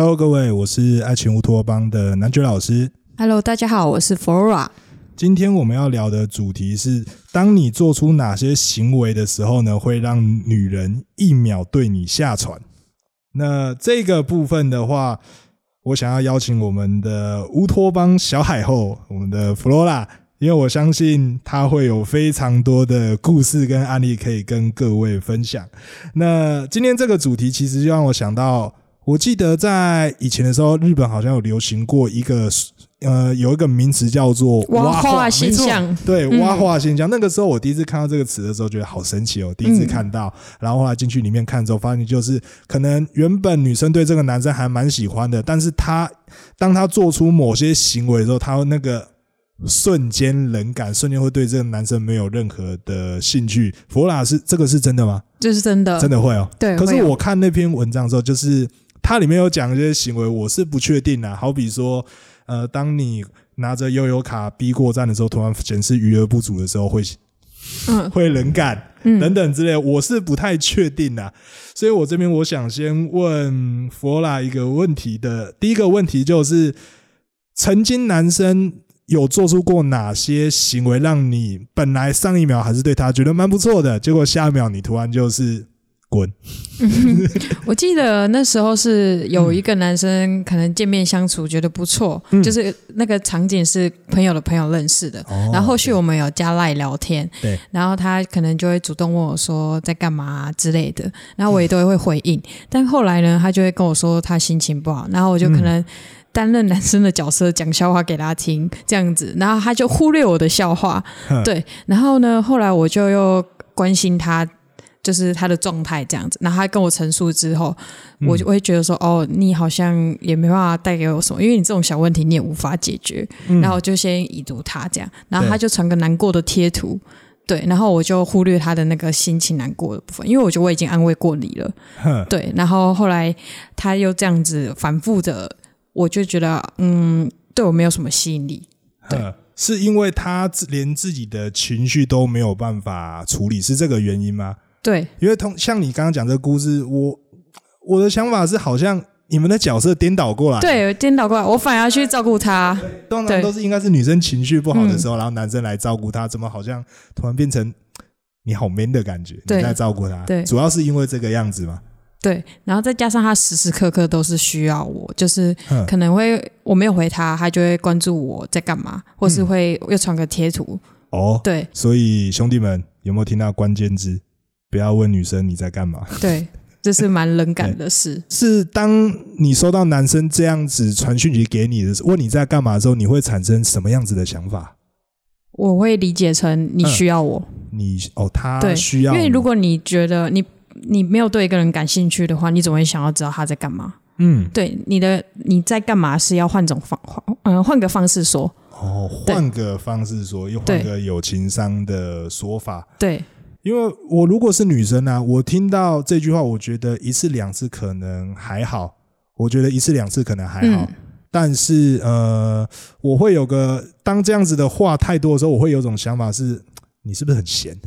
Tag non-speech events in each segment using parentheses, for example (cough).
Hello，各位，我是爱情乌托邦的男爵老师。Hello，大家好，我是 Flora。今天我们要聊的主题是：当你做出哪些行为的时候呢，会让女人一秒对你下船？那这个部分的话，我想要邀请我们的乌托邦小海后，我们的 Flora，因为我相信她会有非常多的故事跟案例可以跟各位分享。那今天这个主题其实就让我想到，我记得在以前的时候，日本好像有流行过一个。呃，有一个名词叫做挖化化现象，对，嗯蛙化现象。那个时候我第一次看到这个词的时候，觉得好神奇哦，第一次看到，然后后来进去里面看之后，发现就是可能原本女生对这个男生还蛮喜欢的，但是他当他做出某些行为的时候，他那个瞬间冷感，瞬间会对这个男生没有任何的兴趣。佛拉是这个是真的吗？这是真的，真的会哦。对。可是我看那篇文章的时候，就是它里面有讲一些行为，我是不确定的。好比说，呃，当你拿着悠游卡逼过站的时候，突然显示余额不足的时候，会嗯 (laughs) 会冷感嗯等等之类，我是不太确定的。所以我这边我想先问佛拉一个问题的，第一个问题就是，曾经男生有做出过哪些行为，让你本来上一秒还是对他觉得蛮不错的，结果下一秒你突然就是滚？(laughs) 我记得那时候是有一个男生，可能见面相处觉得不错，嗯。就是那个场景是朋友的朋友认识的，哦然后后续我们有加赖聊天，对，然后他可能就会主动问我说在干嘛、啊、之类的，然后我也都会回应，但后来呢，他就会跟我说他心情不好，然后我就可能。担任男生的角色，讲笑话给他听，这样子，然后他就忽略我的笑话，对，然后呢，后来我就又关心他，就是他的状态这样子。然后他跟我陈述之后，我就会觉得说，哦，你好像也没办法带给我什么，因为你这种小问题你也无法解决。嗯然后我就先已读他这样，然后他就传个难过的贴图。对，然后我就忽略他的那个心情难过的部分，因为我觉得我已经安慰过你了。哼对，然后后来他又这样子反复的，我就觉得，嗯，对我没有什么吸引力。对哼是因为他连自己的情绪都没有办法处理，是这个原因吗？对，因为同像你刚刚讲这个故事，我我的想法是，好像你们的角色颠倒过来，，对，颠倒过来，我反而要去照顾他。通常都是应该是女生情绪不好的时候，然后男生来照顾她，怎么好像突然变成你好 man 的感觉，你在照顾她，对。主要是因为这个样子嘛，对，然后再加上他时时刻刻都是需要我，就是可能会我没有回他，他就会关注我在干嘛，或是会又传个贴图。哦，对。所以兄弟们有没有听到关键字？不要问女生你在干嘛。(laughs) 对，这是蛮冷感的事。是当你收到男生这样子传讯息给你的时候，问你在干嘛的时候，你会产生什么样子的想法？我会理解成你需要我，你哦，他对需要，因为如果你觉得你你没有对一个人感兴趣的话，你总会想要知道他在干嘛。嗯对，你的你在干嘛是要换种方换嗯换个方式说。哦，对换个方式说，又换对个有情商的说法。对，因为我如果是女生啊，我听到这句话，我觉得一次两次可能还好，我觉得一次两次可能还好。嗯但是呃，我会有个当这样子的话太多的时候，我会有种想法是，你是不是很闲？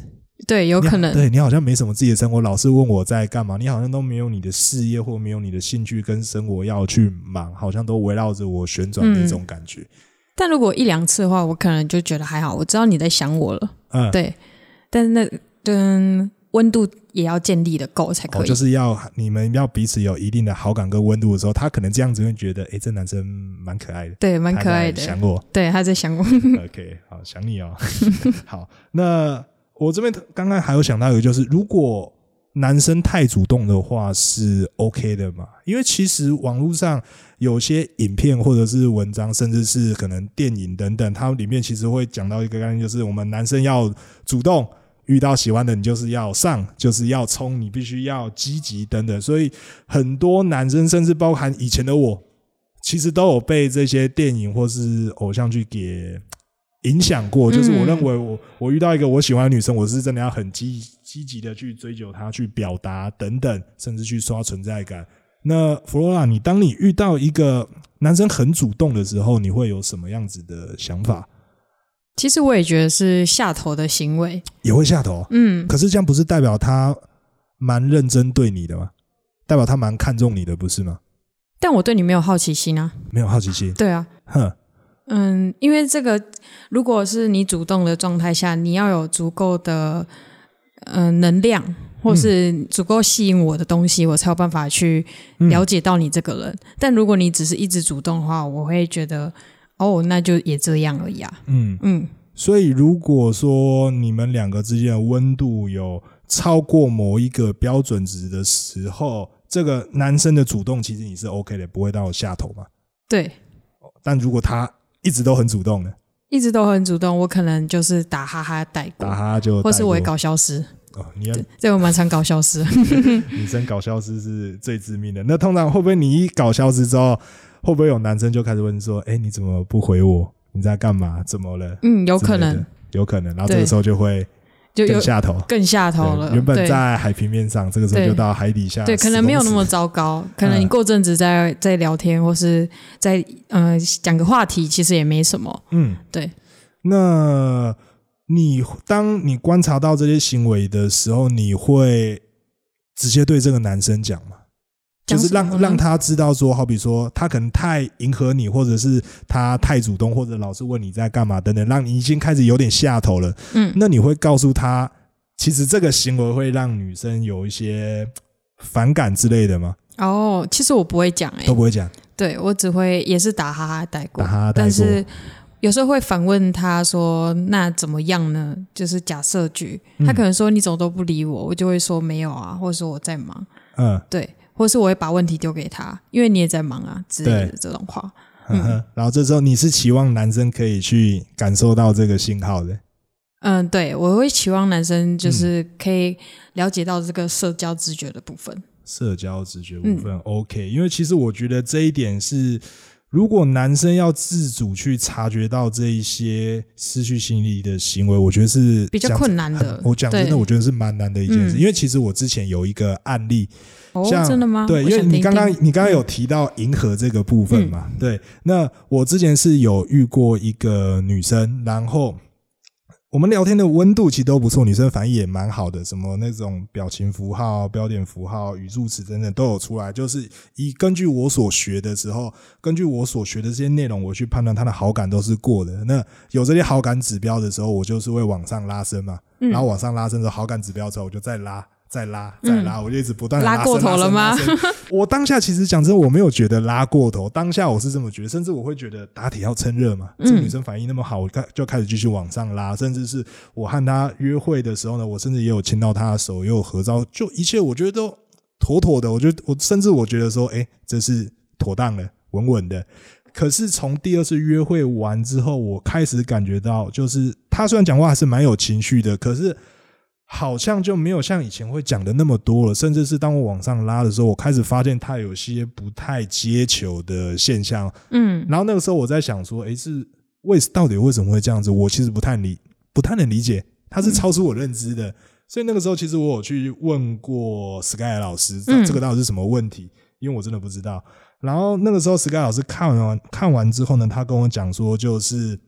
对，有可能。对你好像没什么自己的生活，老是问我在干嘛，你好像都没有你的事业或没有你的兴趣跟生活要去忙，好像都围绕着我旋转的嗯那种感觉。但如果一两次的话，我可能就觉得还好，我知道你在想我了。嗯，对，但是那嗯温度也要建立的够才可哦，以。就是要你们要彼此有一定的好感跟温度的时候，他可能这样子会觉得，哎，这男生蛮可爱的，对，蛮可爱的。想我对，他在想我。(laughs) OK，好，想你哦。(laughs) 好，那我这边刚刚还有想到一个，就是如果男生太主动的话是 OK 的嘛？因为其实网络上有些影片或者是文章，甚至是可能电影等等，它里面其实会讲到一个概念，就是我们男生要主动。遇到喜欢的你就是要上，就是要冲，你必须要积极等等。所以很多男生，甚至包含以前的我，其实都有被这些电影或是偶像剧给影响过。就是我认为我我遇到一个我喜欢的女生，我是真的要很积积极的去追求她，去表达等等，甚至去刷存在感。那弗罗拉，你当你遇到一个男生很主动的时候，你会有什么样子的想法？其实我也觉得是下头的行为。也会下头，嗯，可是这样不是代表他蛮认真对你的吗？代表他蛮看重你的，不是吗？但我对你没有好奇心啊。没有好奇心，对啊，哼，嗯，因为这个如果是你主动的状态下，你要有足够的呃能量，或是足够吸引我的东西，我才有办法去了解到你这个人。但如果你只是一直主动的话，我会觉得哦，那就也这样而已啊。嗯，嗯，所以如果说你们两个之间的温度有超过某一个标准值的时候，这个男生的主动其实你是 OK 的，不会到下头嘛。对，但如果他一直都很主动呢，一直都很主动，我可能就是打哈哈带过，打哈就或是我会带过搞消失。哦，你要对，这我蛮常搞消失。(laughs) 女生搞消失是最致命的。那通常会不会你一搞消失之后，会不会有男生就开始问说：“哎、你怎么不回我？你在干嘛？怎么了？”嗯，有可能，有可能。然后这个时候就会就有更下头。更下头了。原本在海平面上，这个时候就到海底下。对，可能没有那么糟糕。(laughs) 可能你过阵子再再聊天，或是再呃讲个话题，其实也没什么。嗯，对。那你当你观察到这些行为的时候，你会直接对这个男生讲吗？就是让让他知道说，好比说他可能太迎合你，或者是他太主动，或者老是问你在干嘛等等，让你已经开始有点下头了。嗯，那你会告诉他，其实这个行为会让女生有一些反感之类的吗？哦，其实我不会讲哎、都不会讲，对我只会也是打哈哈带过，打哈哈带过但是有时候会反问他说：“那怎么样呢？”就是假设句，嗯他可能说：“你怎么都不理我？”我就会说：“没有啊，或者说我在忙。嗯”对，或是我会把问题丢给他，因为你也在忙啊之类的这种话。然后这时候你是期望男生可以去感受到这个信号的，嗯，对，我会期望男生嗯就是可以了解到这个社交直觉的部分。社交直觉部嗯。分、OK，因为其实我觉得这一点是，如果男生要自主去察觉到这一些失去心理的行为，我觉得是比较困难的我讲真的，我觉得是蛮难的一件事，嗯。因为其实我之前有一个案例，哦，像真的吗？对，因为你刚刚你刚刚有提到迎合这个部分嘛，对。那我之前是有遇过一个女生，然后我们聊天的温度其实都不错，女生反应也蛮好的，什么那种表情符号、标点符号、语助词等等都有出来，就是以根据我所学的时候，根据我所学的这些内容，我去判断她的好感都是过的。那有这些好感指标的时候，我就是会往上拉升嘛，嗯然后往上拉升之后，好感指标之后，我就再拉。再拉，再拉，我就一直不断地拉过头了吗？(laughs) 我当下其实讲真，我没有觉得拉过头，当下我是这么觉得，甚至我会觉得打铁要趁热嘛。嗯这个女生反应那么好，我开就开始继续往上拉，甚至是我和她约会的时候呢，我甚至也有牵到她的手，也有合照，就一切我觉得都妥妥的。我觉得我甚至我觉得说，哎、这是妥当的，稳稳的。可是从第二次约会完之后，我开始感觉到，就是她虽然讲话还是蛮有情绪的，可是好像就没有像以前会讲的那么多了。甚至是当我往上拉的时候，我开始发现他有些不太接球的现象。嗯然后那个时候我在想说，诶，是为到底为什么会这样子？我其实不太理，不太能理解，他是超出我认知的。所以那个时候，其实我有去问过 Sky 老师，嗯这个到底是什么问题？因为我真的不知道。然后那个时候，Sky 老师看完看完之后呢，他跟我讲说，就是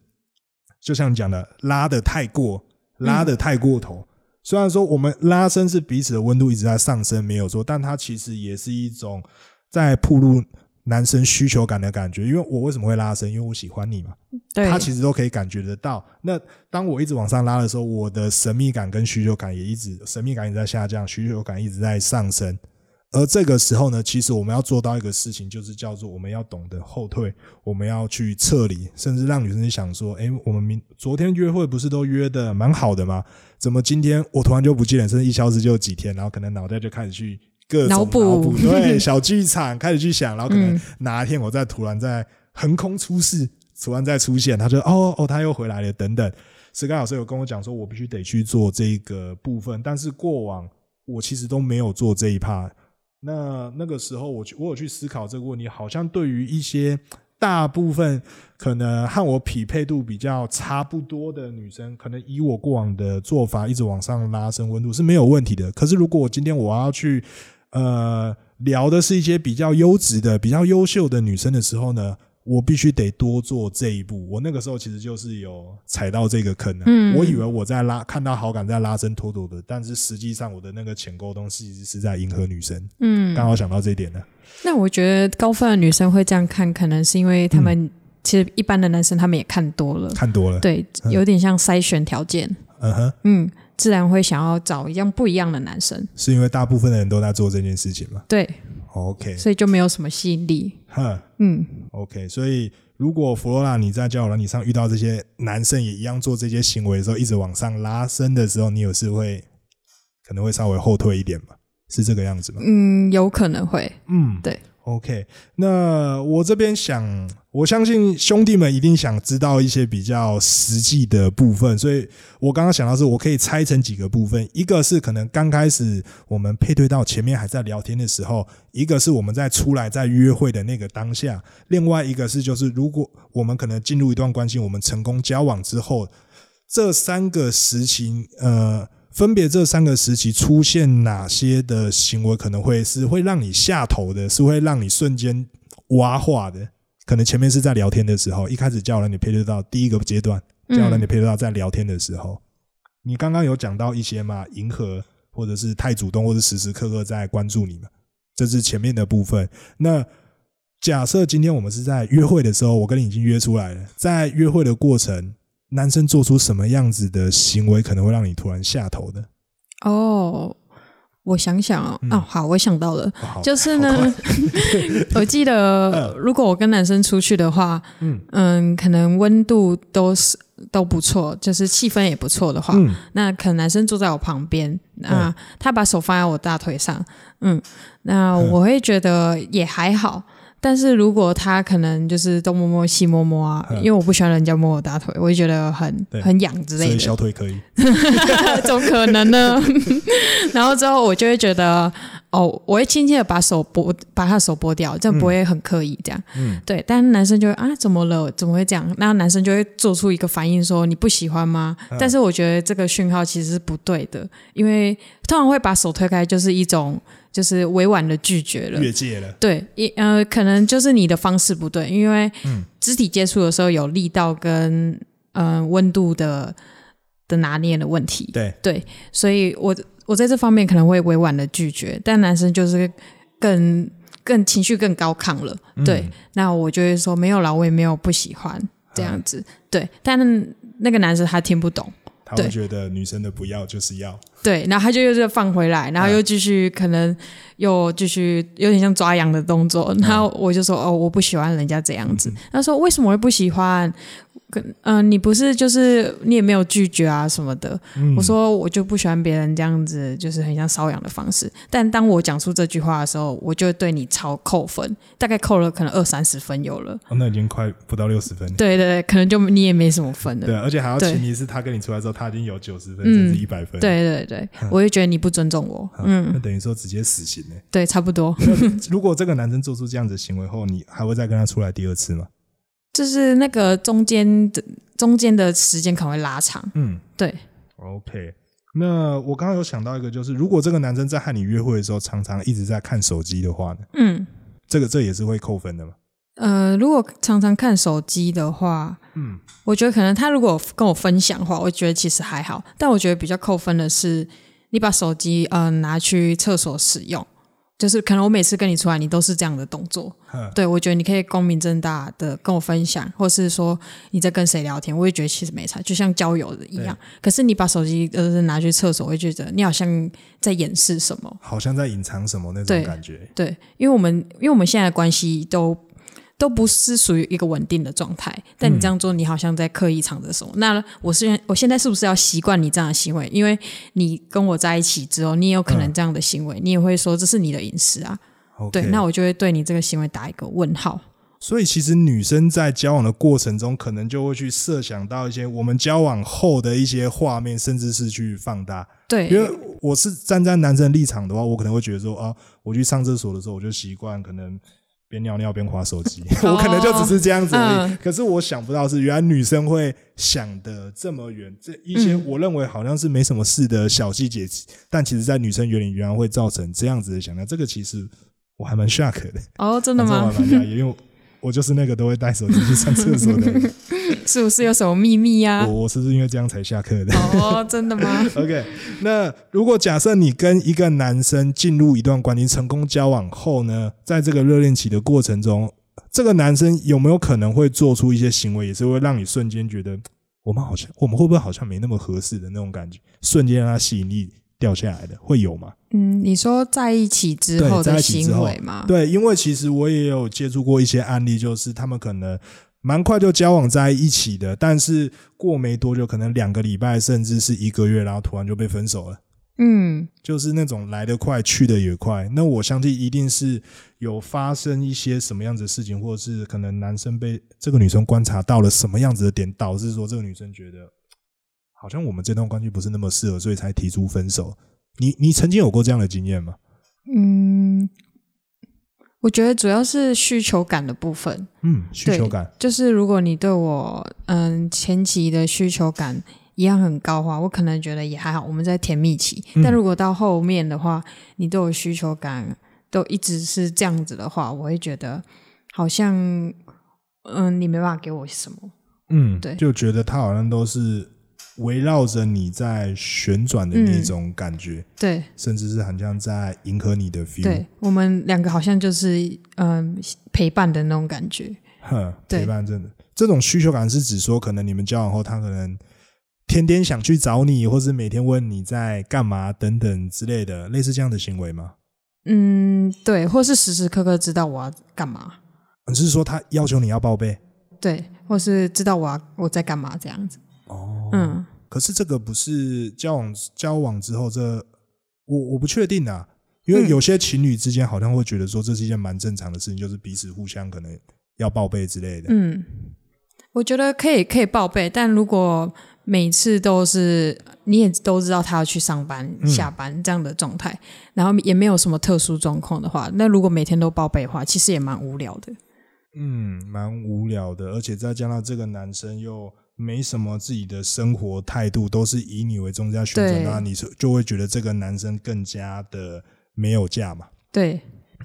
就像你讲的，拉的太过，拉的太过头。虽然说我们拉伸是彼此的温度一直在上升，没有错，但它其实也是一种在铺露男生需求感的感觉。因为我为什么会拉伸？因为我喜欢你嘛，对，他其实都可以感觉得到。那当我一直往上拉的时候，我的神秘感跟需求感也一直神秘感一直在下降，需求感一直在上升。而这个时候呢，其实我们要做到一个事情，就是叫做我们要懂得后退，我们要去撤离，甚至让女生想说：“哎，我们明昨天约会不是都约的蛮好的吗？怎么今天我突然就不见了？甚至一消失就几天，然后可能脑袋就开始去各种脑补脑补，对 (laughs) 小剧场开始去想，然后可能嗯哪一天我再突然在横空出世，突然再出现，他就哦哦，他又回来了，等等。石刚老师有跟我讲说，我必须得去做这个部分，但是过往我其实都没有做这一趴。那那个时候我去，我有去思考这个问题，好像对于一些大部分可能和我匹配度比较差不多的女生，可能以我过往的做法一直往上拉升温度是没有问题的。可是如果我今天我要去呃聊的是一些比较优质的、比较优秀的女生的时候呢，我必须得多做这一步。我那个时候其实就是有踩到这个坑了。嗯我以为我在拉看到好感在拉伸妥妥的，但是实际上我的那个潜沟通其实是在迎合女生。嗯，刚好想到这一点了。那我觉得高分的女生会这样看，可能是因为他们、其实一般的男生他们也看多了，看多了，对，有点像筛选条件，嗯哼，嗯，自然会想要找一样不一样的男生，是因为大部分的人都在做这件事情吗对，？OK，所以就没有什么吸引力，哼嗯，，OK，所以如果弗罗拉你在交友软体上遇到这些男生也一样做这些行为的时候，一直往上拉伸的时候，你有时会可能会稍微后退一点吧？是这个样子吗？嗯，有可能会，嗯，对。OK，那我这边想，我相信兄弟们一定想知道一些比较实际的部分，所以我刚刚想到是，我可以拆成几个部分，一个是可能刚开始我们配对到前面还在聊天的时候，一个是我们在出来在约会的那个当下，另外一个是就是如果我们可能进入一段关系，我们成功交往之后，这三个实情，呃。分别这三个时期出现哪些的行为可能会是会让你下头的，是会让你瞬间挖化的？可能前面是在聊天的时候，一开始叫人你配对到第一个阶段，叫人你配对到在聊天的时候，你刚刚有讲到一些嘛，迎合或者是太主动，或者时时刻刻在关注你嘛，这是前面的部分。那假设今天我们是在约会的时候，我跟你已经约出来了，在约会的过程。男生做出什么样子的行为可能会让你突然下头的？哦，我想想哦，嗯。哦，好，我想到了，哦就是呢，(laughs) 我记得如果我跟男生出去的话，嗯。嗯，可能温度都是都不错，就是气氛也不错的话，嗯。那可能男生坐在我旁边，那他把手放在我大腿上，嗯，那我会觉得也还好。但是如果他可能就是东摸摸西摸摸啊，嗯因为我不喜欢人家摸我大腿，我就觉得很很痒之所以类的。小腿可以，(laughs) 怎么可能呢？(laughs) 然后之后我就会觉得，哦，我会轻轻的把手拨，把他的手拨掉，这样不会很刻意这样。嗯对，但男生就会啊，怎么了？怎么会这样？那男生就会做出一个反应说你不喜欢吗？嗯但是我觉得这个讯号其实是不对的，因为通常会把手推开，就是一种就是委婉的拒绝了。越界了。对，一呃，可能就是你的方式不对，因为嗯肢体接触的时候有力道跟嗯、呃温度的的拿捏的问题。对，对，所以我我在这方面可能会委婉的拒绝，但男生就是更更情绪更高亢了。对，嗯那我就会说没有啦，我也没有不喜欢这样子。对，但那个男生他听不懂。他会觉得女生的不要就是要，对，然后他就又再放回来，然后又继续可能又继续有点像抓痒的动作，然后我就说哦，我不喜欢人家这样子。他说为什么会不喜欢？跟嗯、呃你不是就是你也没有拒绝啊什么的。嗯我说我就不喜欢别人这样子，就是很像瘙痒的方式。但当我讲出这句话的时候，我就会对你超扣分，大概扣了可能二三十分有了。哦，那已经快不到六十分。对对对，可能就你也没什么分了。对，而且还要对前提是他跟你出来之后，他已经有九十分嗯甚至一百分。，对对对，我会觉得你不尊重我。嗯，那嗯，等于说直接死刑呢。对，差不多。(laughs) 如果这个男生做出这样子的行为后，你还会再跟他出来第二次吗？就是那个中间的中间的时间可能会拉长。嗯对，，OK。那我刚刚有想到一个，就是如果这个男生在和你约会的时候，常常一直在看手机的话呢，嗯，这个这也是会扣分的嘛？呃，如果常常看手机的话，嗯，我觉得可能他如果跟我分享的话，我觉得其实还好。但我觉得比较扣分的是，你把手机呃拿去厕所使用，就是可能我每次跟你出来，你都是这样的动作。哼对我觉得你可以光明正大的跟我分享，或是说你在跟谁聊天，我也觉得其实没差，就像交友的一样。可是你把手机呃拿去厕所，我会觉得你好像在掩饰什么。好像在隐藏什么那种感觉。对，因为我们因为我们现在的关系都都不是属于一个稳定的状态，但你这样做，你好像在刻意藏着什么。那我是我现在是不是要习惯你这样的行为？因为你跟我在一起之后，你也有可能这样的行为，你也会说这是你的隐私啊。对，那我就会对你这个行为打一个问号。所以其实女生在交往的过程中，可能就会去设想到一些我们交往后的一些画面，甚至是去放大。对，因为我是站在男生的立场的话，我可能会觉得说啊，我去上厕所的时候，我就习惯可能边尿尿边划手机，(laughs) 我可能就只是这样子而已。嗯可是我想不到是原来女生会想的这么远，这一些嗯我认为好像是没什么事的小细节，但其实在女生眼里原来会造成这样子的想象，这个其实我还蛮 shock 的。哦，真的吗反正我？还蛮讶异，因为我就是那个都会带手机去上厕所的人。(laughs) (laughs) 是不是有什么秘密呀、我我是不是因为这样才下课的哦，真的吗？？(laughs) OK，那如果假设你跟一个男生进入一段关系，成功交往后呢，在这个热恋期的过程中，这个男生有没有可能会做出一些行为，也是会让你瞬间觉得我们好像我们会不会好像没那么合适的那种感觉，瞬间让他吸引力掉下来的，会有吗？嗯，你说在一起之对后的行为吗？对，因为其实我也有接触过一些案例，就是他们可能蛮快就交往在一起的，但是过没多久，可能两个礼拜甚至是一个月，然后突然就被分手了。嗯，就是那种来得快，去得也快。那我相信一定是有发生一些什么样子的事情，或者是可能男生被这个女生观察到了什么样子的点，导致说这个女生觉得好像我们这段关系不是那么适合，所以才提出分手。你你曾经有过这样的经验吗？嗯，我觉得主要是需求感的部分，嗯，需求感，就是如果你对我嗯前期的需求感一样很高的话，我可能觉得也还好，我们在甜蜜期。嗯但如果到后面的话，你对我需求感都一直是这样子的话，我会觉得好像嗯你没办法给我什么。嗯，对就觉得他好像都是围绕着你在旋转的那嗯种感觉，对甚至是很像在迎合你的 feel。对，我们两个好像就是嗯陪伴的那种感觉。(laughs) 哼，陪伴真的这种需求感是指说，可能你们交往后，他可能天天想去找你，或是每天问你在干嘛等等之类的，类似这样的行为吗？嗯，对，或是时时刻刻知道我要干嘛，你是说他要求你要报备？对，或是知道我要我在干嘛这样子。哦，嗯，可是这个不是交往交往之后这，我我不确定啊，因为嗯。有些情侣之间好像会觉得说这是一件蛮正常的事情，就是彼此互相可能要报备之类的。嗯，我觉得可以可以报备，但如果每次都是你也都知道他要去上班、嗯。下班这样的状态，然后也没有什么特殊状况的话，那如果每天都报备的话，其实也蛮无聊的。嗯，蛮无聊的，而且再加上这个男生又没什么自己的生活态度，都是以你为中心那你就就会觉得这个男生更加的没有价嘛。对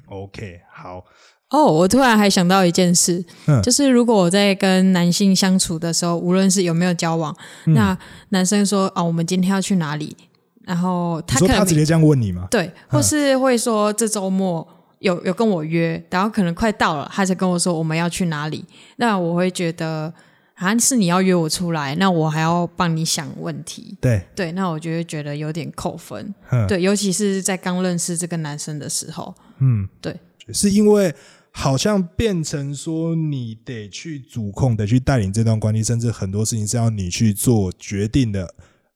，OK，好，哦，我突然还想到一件事，嗯。就是如果我在跟男性相处的时候，无论是有没有交往，嗯。那男生说哦，我们今天要去哪里，然后他可能他直接这样问你吗？对，或是会说这周末有有跟我约，然后可能快到了，他才跟我说我们要去哪里，那我会觉得好像是你要约我出来，那我还要帮你想问题，对，对，那我就会觉得有点扣分，嗯，对，尤其是在刚认识这个男生的时候，嗯，对，是因为好像变成说你得去主控，得去带领这段关系，甚至很多事情是要你去做决定的。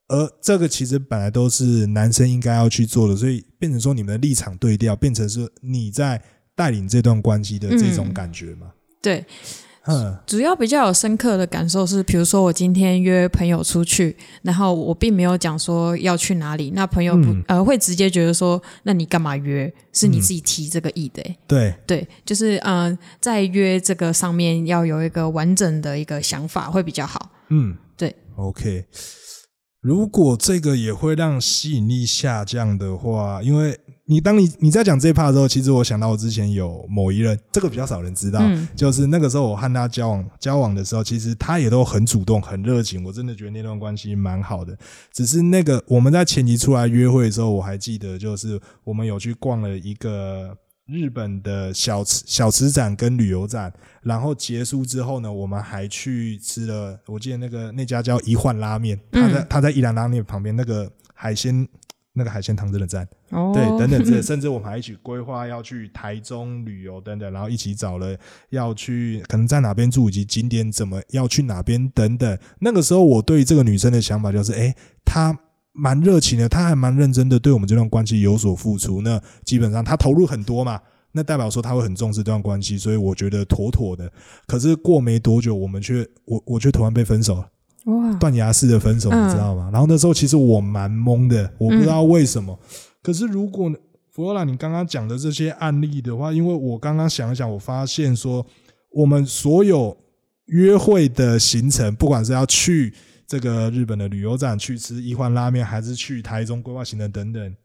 而这个其实本来都是男生应该要去做的，所以变成说你们的立场对调，变成是你在带领这段关系的这种嗯。感觉嘛？对，嗯主要比较有深刻的感受是，比如说我今天约朋友出去，然后我并没有讲说要去哪里，那朋友不、嗯呃会直接觉得说，那你干嘛约？是你自己提这个意的、欸对，对，就是嗯、呃在约这个上面要有一个完整的一个想法会比较好。嗯，对，OK。如果这个也会让吸引力下降的话，因为你当你你在讲这一 part 的时候，其实我想到我之前有某一任，这个比较少人知道，嗯就是那个时候我和他交往交往的时候，其实他也都很主动、很热情，我真的觉得那段关系蛮好的。只是那个我们在前期出来约会的时候，我还记得，就是我们有去逛了一个日本的小吃小吃展跟旅游展，然后结束之后呢，我们还去吃了，我记得那个那家叫一换拉面，他在、嗯他在一兰拉面旁边那个海鲜。那个海鲜汤真的赞，哦，对，等等这，甚至我们还一起规划要去台中旅游等等，然后一起找了要去可能在哪边住，以及景点怎么要去哪边等等。那个时候我对这个女生的想法就是，诶，她蛮热情的，他还蛮认真的对我们这段关系有所付出。那基本上他投入很多嘛，那代表说他会很重视这段关系，所以我觉得妥妥的。可是过没多久，我们却我我却突然被分手了。哇，断崖式的分手，嗯你知道吗？然后那时候其实我蛮懵的，我不知道为什么。可是如果弗罗拉你刚刚讲的这些案例的话，因为我刚刚想一想，我发现说我们所有约会的行程，不管是要去这个日本的旅游展去吃一换拉面，还是去台中规划行程等等，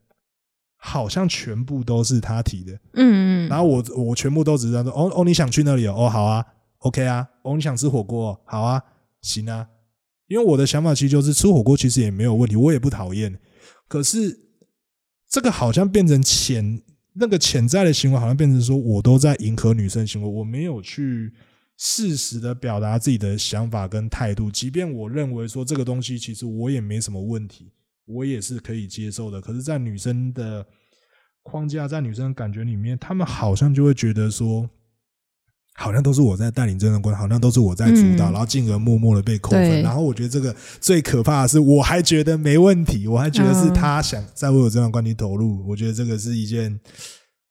好像全部都是他提的，嗯嗯然后我我全部都只是说，哦哦，你想去那里哦，哦好啊，OK 啊，哦你想吃火锅哦，好啊，行啊，因为我的想法其实就是吃火锅其实也没有问题，我也不讨厌，可是这个好像变成潜那个潜在的行为，好像变成说我都在迎合女生行为，我没有去适时的表达自己的想法跟态度，即便我认为说这个东西其实我也没什么问题，我也是可以接受的，可是，在女生的框架，在女生的感觉里面，他们好像就会觉得说。好像都是我在带领这段关系，好像都是我在主导，嗯然后进而默默的被扣分。然后我觉得这个最可怕的是，我还觉得没问题，我还觉得是嗯他想在为我这段关系投入。我觉得这个是一件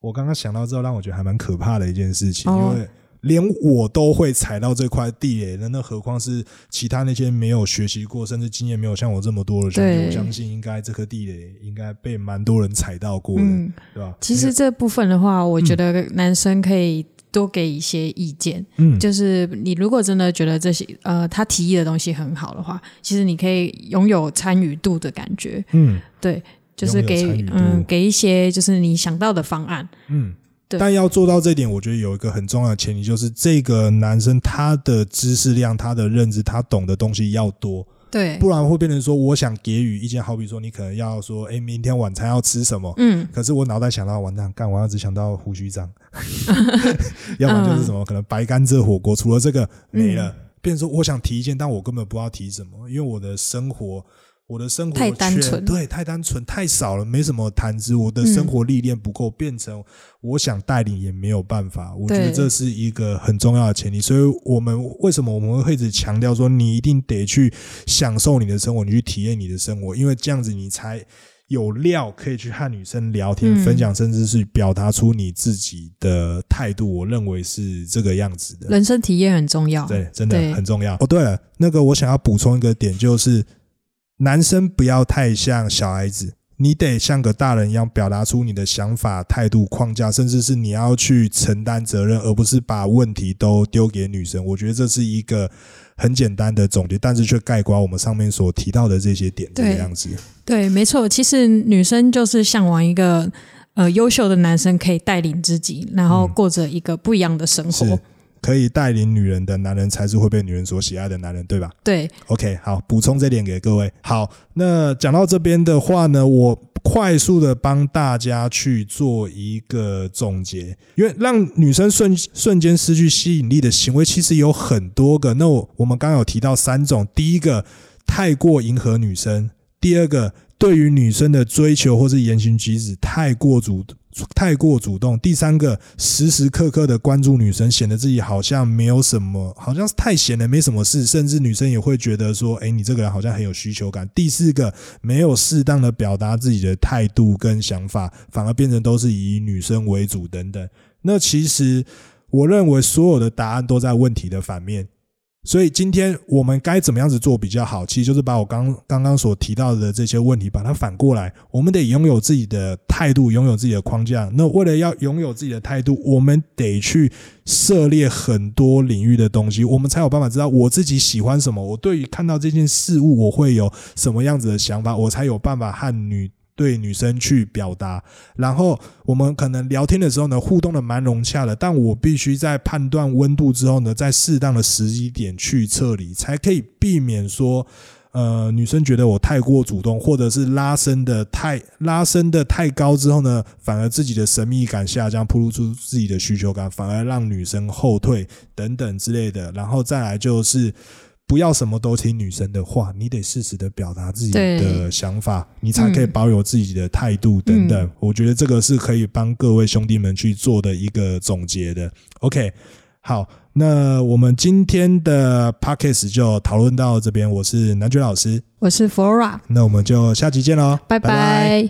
我刚刚想到之后，让我觉得还蛮可怕的一件事情，哦因为连我都会踩到这块地雷的，那何况是其他那些没有学习过，甚至经验没有像我这么多的兄弟，我相信应该这颗地雷应该被蛮多人踩到过的，嗯，对吧？其实这部分的话，我觉得男生可以多给一些意见。嗯，就是你如果真的觉得这些呃他提议的东西很好的话，其实你可以拥有参与度的感觉，嗯。对，就是给嗯给一些就是你想到的方案，嗯。对。但要做到这一点，我觉得有一个很重要的前提，就是这个男生他的知识量、他的认知、他懂的东西要多，对，不然会变成说，我想给予意见，好比说你可能要说，哎，明天晚餐要吃什么？嗯。可是我脑袋想到完蛋，干，我要只想到胡须章，(laughs) 要不然就是什么 (laughs) 可能白甘蔗火锅，除了这个没了，变成说我想提意见，但我根本不知道提什么，因为我的生活。我的生活太单圈纯对，太单纯，太少了，没什么谈资。我的生活历练不够，变成我想带领也没有办法。我觉得这是一个很重要的前提。所以，我们为什么我们会一直强调说，你一定得去享受你的生活，你去体验你的生活，因为这样子你才有料可以去和女生聊天、嗯分享，甚至是表达出你自己的态度。我认为是这个样子的。人生体验很重要，对，真的很重要。哦，对了，那个我想要补充一个点，就是男生不要太像小孩子，你得像个大人一样表达出你的想法、态度、框架，甚至是你要去承担责任，而不是把问题都丢给女生。我觉得这是一个很简单的总结，但是却概括我们上面所提到的这些点，这个对样子。对，没错。其实女生就是向往一个呃优秀的男生，可以带领自己，然后嗯过着一个不一样的生活。是可以带领女人的男人，才是会被女人所喜爱的男人，对吧？对，OK，好，补充这点给各位。好，那讲到这边的话呢，我快速的帮大家去做一个总结，因为让女生瞬瞬间失去吸引力的行为，其实有很多个。那我我们刚刚有提到三种，第一个太过迎合女生，第二个对于女生的追求或是言行举止太过主太过主动，第三个时时刻刻的关注女生，显得自己好像没有什么，好像是太闲了，没什么事，甚至女生也会觉得说，哎，你这个人好像很有需求感。第四个，没有适当的表达自己的态度跟想法，反而变成都是以女生为主等等。那其实我认为所有的答案都在问题的反面。所以今天我们该怎么样子做比较好？其实就是把我刚刚刚所提到的这些问题，把它反过来，我们得拥有自己的态度，拥有自己的框架。那为了要拥有自己的态度，我们得去涉猎很多领域的东西，我们才有办法知道我自己喜欢什么。我对于看到这件事物，我会有什么样子的想法，我才有办法和女。对女生去表达，然后我们可能聊天的时候呢，互动的蛮融洽的，但我必须在判断温度之后呢，在适当的时机点去撤离，才可以避免说，呃，女生觉得我太过主动，或者是拉伸的太拉伸的太高之后呢，反而自己的神秘感下降，暴露出自己的需求感，反而让女生后退等等之类的，然后再来就是。不要什么都听女生的话，你得适时的表达自己的想法，你才可以嗯保有自己的态度等等。嗯我觉得这个是可以帮各位兄弟们去做的一个总结的。OK，好，那我们今天的 Podcast 就讨论到这边。我是南爵老师，我是 Flora，那我们就下期见喽，拜拜